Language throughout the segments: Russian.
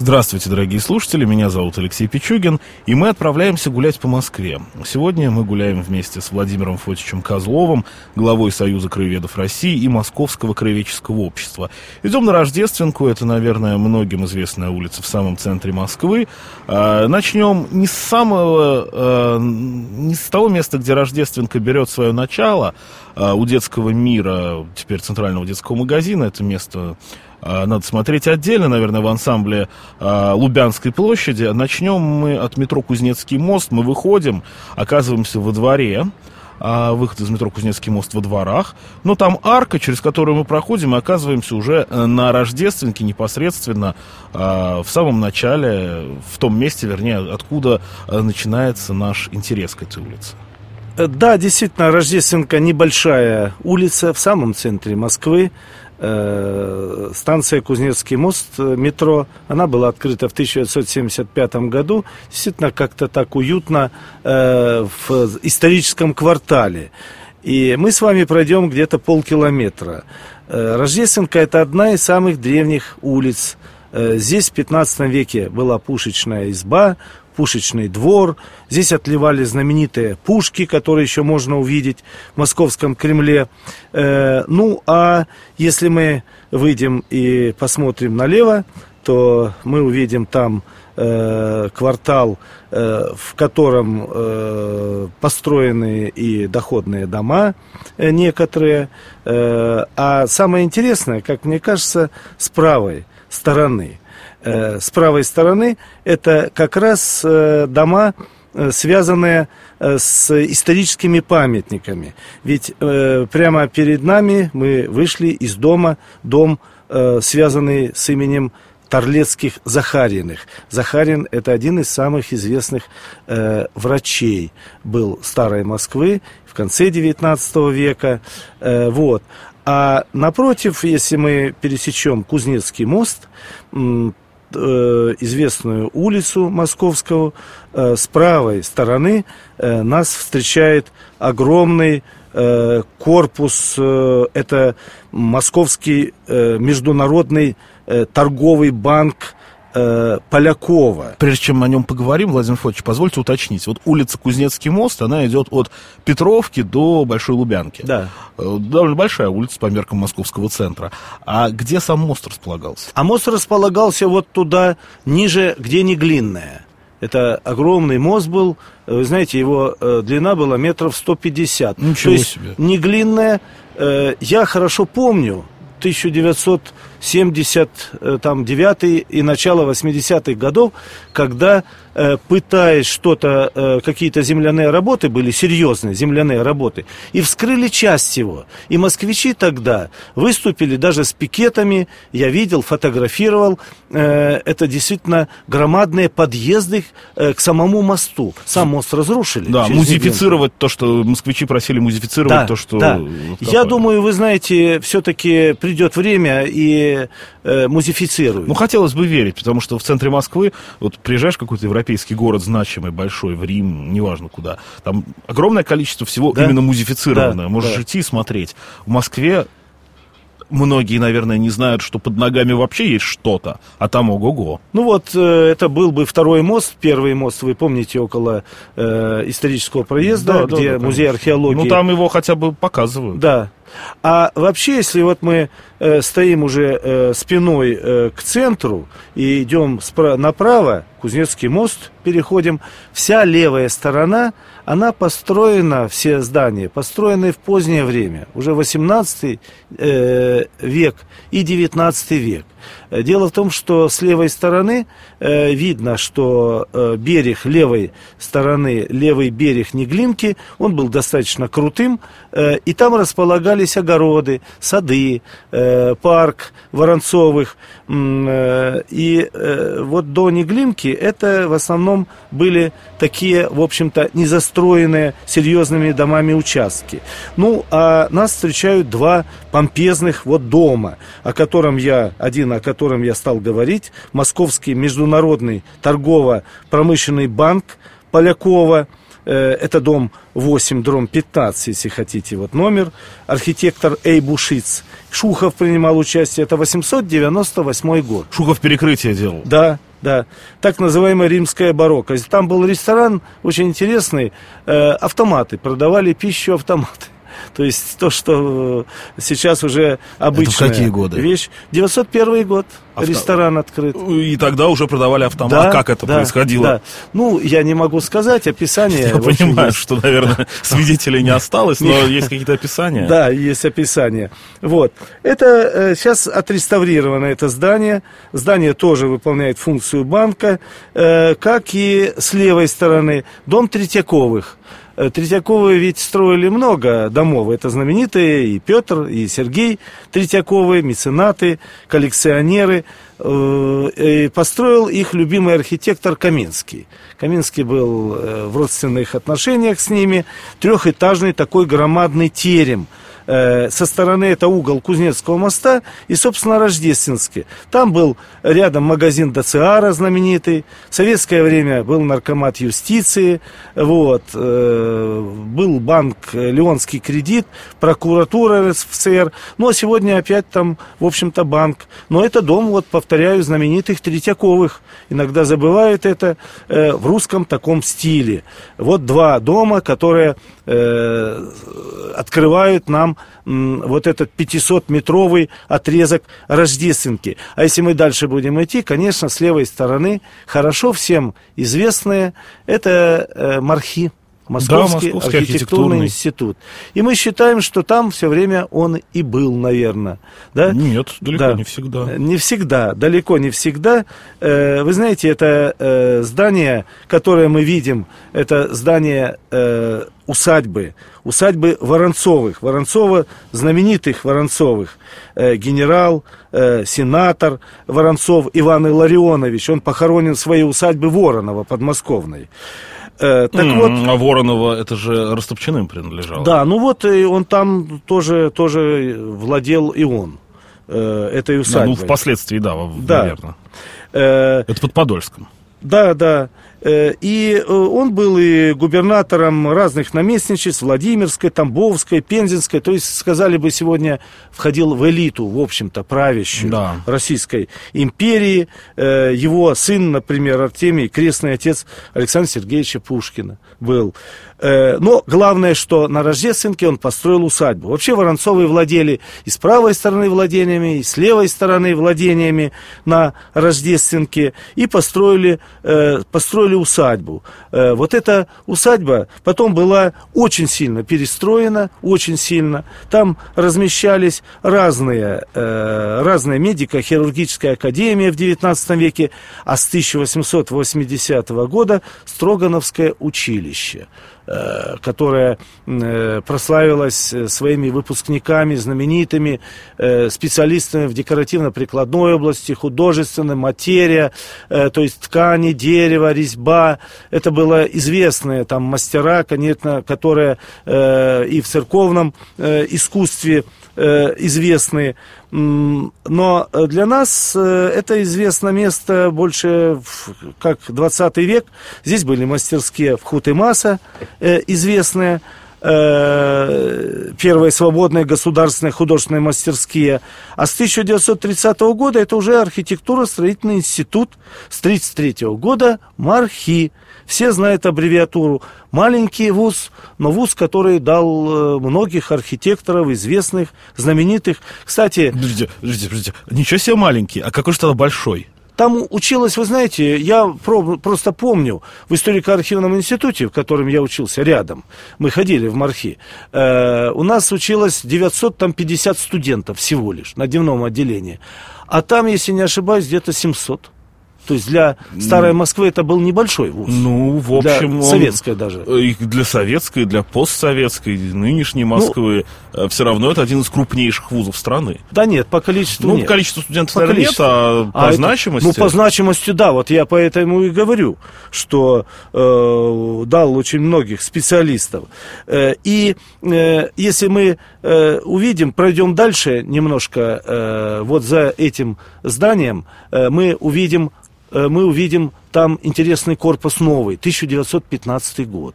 Здравствуйте, дорогие слушатели, меня зовут Алексей Пичугин, и мы отправляемся гулять по Москве. Сегодня мы гуляем вместе с Владимиром Фотичем Козловым, главой Союза краеведов России и Московского краеведческого общества. Идем на Рождественку, это, наверное, многим известная улица в самом центре Москвы. А, начнем не с самого, а, не с того места, где Рождественка берет свое начало, а, у детского мира, теперь центрального детского магазина, это место надо смотреть отдельно, наверное, в ансамбле э, Лубянской площади. Начнем мы от метро Кузнецкий мост. Мы выходим, оказываемся во дворе. А выход из метро Кузнецкий мост во дворах. Но там арка, через которую мы проходим, и оказываемся уже э, на Рождественке непосредственно э, в самом начале, в том месте, вернее, откуда э, начинается наш интерес к этой улице. Да, действительно, Рождественка небольшая улица в самом центре Москвы. Э, станция Кузнецкий мост, э, метро, она была открыта в 1975 году, действительно как-то так уютно э, в историческом квартале. И мы с вами пройдем где-то полкилометра. Рождественка – это одна из самых древних улиц. Здесь в 15 веке была пушечная изба, пушечный двор. Здесь отливали знаменитые пушки, которые еще можно увидеть в московском Кремле. Э, ну, а если мы выйдем и посмотрим налево, то мы увидим там э, квартал, э, в котором построены и доходные дома некоторые. А самое интересное, как мне кажется, с правой стороны – Э, с правой стороны это как раз э, дома, э, связанные с историческими памятниками. Ведь прямо перед нами мы вышли из дома, дом, связанный с именем Торлецких Захариных. Захарин – это один из самых известных э, врачей был старой Москвы в конце XIX века. Э, вот. А напротив, если мы пересечем Кузнецкий мост, Э, известную улицу московского, э, с правой стороны э, нас встречает огромный корпус, это Московский международный торговый банк Э, Полякова. Прежде чем о нем поговорим, Владимир Фотович, позвольте уточнить. Вот улица Кузнецкий мост, она идет от Петровки до Большой Лубянки. Да. Э, довольно большая улица по меркам московского центра. А где сам мост располагался? А мост располагался вот туда, ниже, где не глинная. Это огромный мост был, э, вы знаете, его длина была метров 150. Ничего То есть себе. не глинная. Я хорошо помню 1900 79 э, и начало 80-х годов, когда, э, пытаясь что-то, э, какие-то земляные работы были, серьезные земляные работы, и вскрыли часть его. И москвичи тогда выступили даже с пикетами, я видел, фотографировал. Это действительно громадные подъезды к самому мосту. Сам мост разрушили. Да, музифицировать то, что москвичи просили музифицировать да, то, что... Да. Вкопали. Я думаю, вы знаете, все-таки придет время, и э, музифицируют. Ну, хотелось бы верить, потому что в центре Москвы, вот приезжаешь в какой-то европейский город значимый, большой, в Рим, неважно куда, там огромное количество всего да? именно музифицированное. Да, Можешь да. идти и смотреть. В Москве многие, наверное, не знают, что под ногами вообще есть что-то, а там ого-го. Ну вот, э, это был бы второй мост, первый мост, вы помните, около э, исторического проезда, да, где да, да, музей археологии. Ну там его хотя бы показывают. Да, а вообще, если вот мы э, стоим уже э, спиной э, к центру и идем направо, Кузнецкий мост переходим, вся левая сторона, она построена, все здания, построены в позднее время, уже 18 э, век и 19 век. Дело в том, что с левой стороны э, видно, что э, берег левой стороны, левый берег Неглинки, он был достаточно крутым, э, и там располагались огороды, сады, э, парк Воронцовых. Э, и э, вот до Неглинки это в основном были такие, в общем-то, незастроенные серьезными домами участки. Ну, а нас встречают два помпезных вот дома, о котором я один магазин, о котором я стал говорить, Московский международный торгово-промышленный банк Полякова, э, это дом 8, дром 15, если хотите, вот номер. Архитектор Эйбушиц. Шухов принимал участие, это 898 год. Шухов перекрытие делал. Да, да, так называемая римская барокко. Там был ресторан очень интересный, э, автоматы, продавали пищу автоматы. То есть то, что сейчас уже обычная Это в какие годы? вещь. 901 год. Авто... Ресторан открыт. И тогда уже продавали автомат. Да, а как это да, происходило? Да. Ну, я не могу сказать, описание. Я понимаю, есть. что, наверное, свидетелей не осталось, но есть какие-то описания. Да, есть описание. Вот. Это э, сейчас отреставрировано это здание. Здание тоже выполняет функцию банка, э, как и с левой стороны дом Третьяковых. Э, Третьяковы ведь строили много домов. Это знаменитые и Петр, и Сергей Третьяковы, меценаты, коллекционеры. Э, и построил их любимый архитектор Каминский. Каминский был э, в родственных отношениях с ними. Трехэтажный такой громадный терем – Э, со стороны это угол Кузнецкого моста и, собственно, Рождественский. Там был рядом магазин Дациара знаменитый. В советское время был наркомат юстиции. Вот. Э, был банк Леонский кредит, прокуратура РСФСР. Ну, а сегодня опять там, в общем-то, банк. Но это дом, вот, повторяю, знаменитых Третьяковых. Иногда забывают это э, в русском таком стиле. Вот два дома, которые открывают нам вот этот 500-метровый отрезок Рождественки. А если мы дальше будем идти, конечно, с левой стороны хорошо всем известные, это э, Мархи. Московский, да, Московский архитектурный, архитектурный институт. И мы считаем, что там все время он и был, наверное. Да? Нет, далеко да. не всегда. Не всегда, далеко не всегда. Э, вы знаете, это э, здание, которое мы видим, это здание э, усадьбы, усадьбы Воронцовых. Воронцова, знаменитых Воронцовых. Генерал, сенатор Воронцов Иван Илларионович. Он похоронен в своей усадьбе Воронова подмосковной. Э, так mm, вот, а Воронова это же Растопчиным принадлежало. Да, ну вот и он там тоже, тоже владел и он э, этой усадьбой. Да, ну, впоследствии, да, да. наверное. Э, это под Подольском. Да, да. Э, и э, он был и губернатором разных наместничеств, Владимирской, Тамбовской, Пензенской, то есть, сказали бы, сегодня входил в элиту, в общем-то, правящую да. Российской империи. Э, его сын, например, Артемий, крестный отец Александра Сергеевича Пушкина был. Но главное, что на Рождественке он построил усадьбу. Вообще Воронцовы владели и с правой стороны владениями, и с левой стороны владениями на Рождественке, и построили, построили построили усадьбу. Э, вот эта усадьба потом была очень сильно перестроена, очень сильно. Там размещались разные, э, разные медико-хирургическая академия в XIX веке, а с 1880 года Строгановское училище. Э, которая э, прославилась э, своими выпускниками, знаменитыми специалистами в декоративно-прикладной области, художественной, материя, то есть ткани, дерево, резьба. Это было известные там мастера, конечно, которые и в церковном искусстве известные. Но для нас это известно место больше как 20 век. Здесь были мастерские в Хутымаса, известные, первые свободные государственные художественные мастерские. А с 1930 года это уже архитектура-строительный институт. С 1933 года МАРХИ. Все знают аббревиатуру. Маленький вуз, но вуз, который дал многих архитекторов, известных, знаменитых. Кстати... Подождите, подождите, подождите. Ничего себе маленький, а какой же тогда большой? Там училась, вы знаете, я про, просто помню, в историко-архивном институте, в котором я учился рядом, мы ходили в Мархи, э, у нас училось 950 студентов всего лишь на дневном отделении. А там, если не ошибаюсь, где-то 700. То есть для старой Москвы это был небольшой вуз. Ну, в общем, для советской даже. И для советской, для постсоветской, нынешней ну, Москвы ну, все равно это один из крупнейших вузов страны. Да нет, по количеству ну, нет. по количеству студентов, по наверное, количеству. нет, а, а по это, значимости. Ну, по значимости, да. Вот я поэтому и говорю, что э, дал очень многих специалистов. Э, и э, если мы э, увидим, пройдем дальше немножко, э, вот за этим зданием, э, мы увидим Э, мы увидим там интересный корпус новый, 1915 год.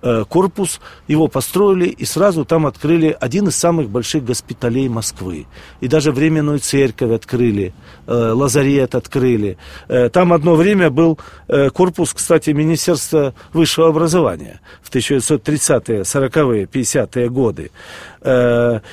Э, корпус, его построили и сразу там открыли один из самых больших госпиталей Москвы. И даже временную церковь открыли, э, лазарет открыли. Там одно время был корпус, кстати, Министерства высшего образования в 1930-е, 40-е, 50-е годы.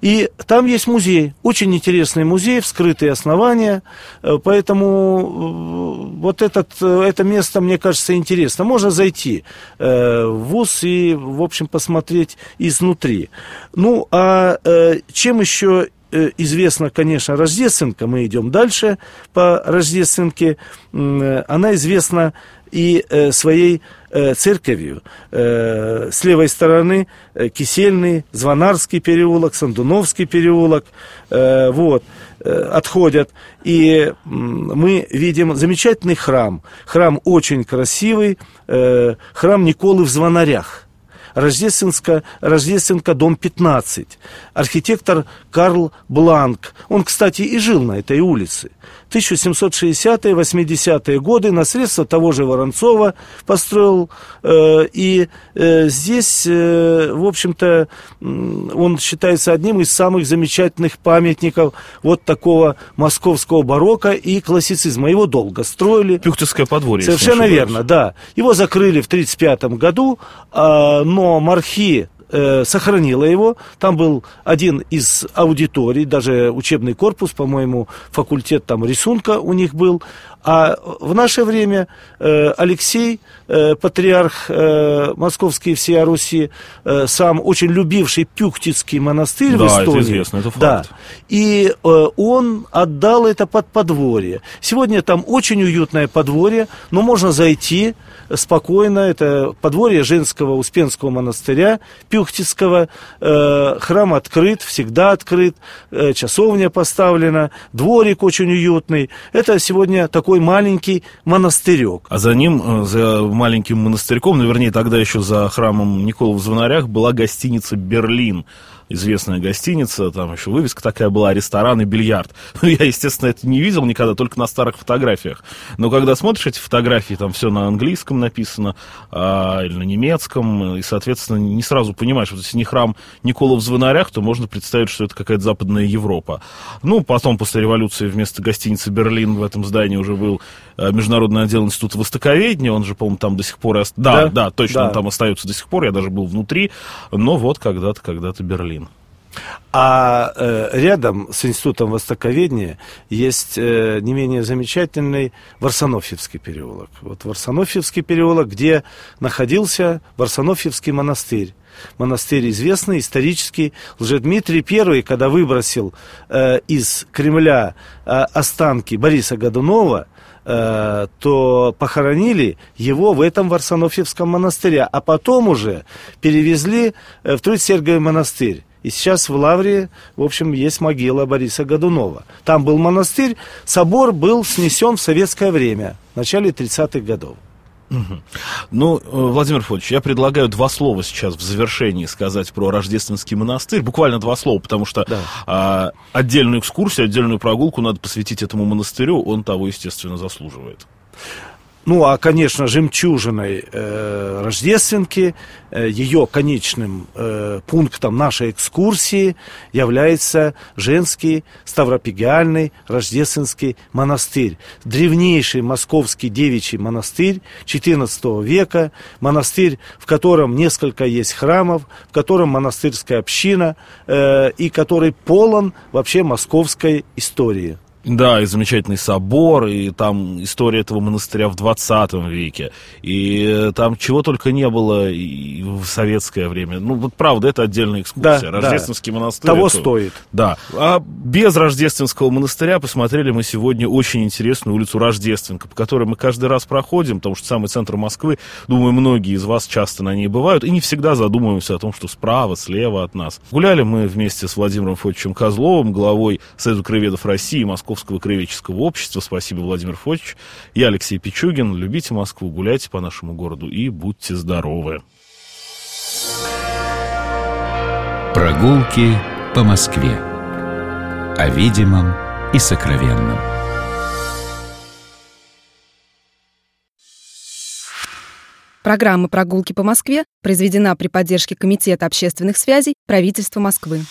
И там есть музей, очень интересный музей, вскрытые основания, поэтому вот этот, э, это место, мне кажется, интересно. Можно зайти э, в ВУЗ и, в общем, посмотреть изнутри. Ну, а э, чем еще э, известна, конечно, Рождественка, мы идем дальше по Рождественке, э, она известна и э, своей э, церковью. Э, с левой стороны Кисельный, Звонарский переулок, Сандуновский переулок, вот, отходят. И мы видим замечательный храм. Храм очень красивый, храм Николы в Звонарях. Рождественска, Рождественка, дом 15. Архитектор Карл Бланк. Он, кстати, и жил на этой улице. 1760-е, 80-е годы на средства того же Воронцова построил. Э, и э, здесь, э, в общем-то, он считается одним из самых замечательных памятников вот такого московского барокко и классицизма. Его долго строили. Пюхтовское подворье. Совершенно верно, да. Его закрыли в 1935 году, а, но Мархи э, сохранила его. Там был один из аудиторий, даже учебный корпус, по-моему, факультет там рисунка у них был. А в наше время э, Алексей, э, патриарх э, московский всея Руси, э, сам очень любивший Пюхтицкий монастырь да, в Эстонии. это известно, это факт. Да. И э, он отдал это под подворье. Сегодня там очень уютное подворье, но можно зайти спокойно. Это подворье женского Успенского монастыря Пюхтицкого. Э, храм открыт, всегда открыт, э, часовня поставлена, дворик очень уютный. Это сегодня такой маленький монастырек. А за ним, э, за маленьким монастырьком, ну, вернее, тогда еще за храмом Никола в Звонарях, была гостиница «Берлин» известная гостиница, там еще вывеска такая была, ресторан и бильярд. Ну, я, естественно, это не видел никогда, только на старых фотографиях. Но когда смотришь эти фотографии, там все на английском написано, а, или на немецком, и, соответственно, не сразу понимаешь, вот если не храм Никола в Звонарях, то можно представить, что это какая-то западная Европа. Ну, потом, после революции, вместо гостиницы «Берлин» в этом здании уже был а, Международный отдел Института Востоковедения, он же, по-моему, там до сих пор... Да, да, да точно, да. он там остается до сих пор, я даже был внутри, но вот когда-то, когда-то Берлин. А э, рядом с Институтом Востоковедения есть э, не менее замечательный Варсонофьевский переулок. Вот Варсонофьевский переулок, где находился Варсонофьевский монастырь. Монастырь известный, исторический. Лжедмитрий I, когда выбросил э, из Кремля э, останки Бориса Годунова, э, то похоронили его в этом Варсонофьевском монастыре, а потом уже перевезли э, в Труд-Сергиев монастырь. И сейчас в Лавре, в общем, есть могила Бориса Годунова. Там был монастырь, собор был снесен в советское время, в начале 30-х годов. Угу. Ну, э, Владимир Федорович, я предлагаю два слова сейчас в завершении сказать про Рождественский монастырь. Буквально два слова, потому что да. а, отдельную экскурсию, отдельную прогулку надо посвятить этому монастырю. Он того, естественно, заслуживает. Ну, а, конечно, жемчужиной э, Рождественки, э, ее конечным э, пунктом нашей экскурсии является женский Ставропигиальный Рождественский монастырь. Древнейший московский девичий монастырь XIV века, монастырь, в котором несколько есть храмов, в котором монастырская община э, и который полон вообще московской истории. Да, и замечательный собор, и там история этого монастыря в 20 веке, и там чего только не было и в советское время. Ну, вот правда, это отдельная экскурсия. Да, Рождественский да. монастырь. Того это... стоит. Да. А без Рождественского монастыря посмотрели мы сегодня очень интересную улицу Рождественка, по которой мы каждый раз проходим, потому что самый центр Москвы, думаю, многие из вас часто на ней бывают, и не всегда задумываемся о том, что справа, слева от нас. Гуляли мы вместе с Владимиром Фотичем Козловым, главой Союза краеведов России, Московского краеведческого общества. Спасибо, Владимир Фотич. Я Алексей Пичугин. Любите Москву, гуляйте по нашему городу и будьте здоровы. Прогулки по Москве. О видимом и сокровенном. Программа «Прогулки по Москве» произведена при поддержке Комитета общественных связей правительства Москвы.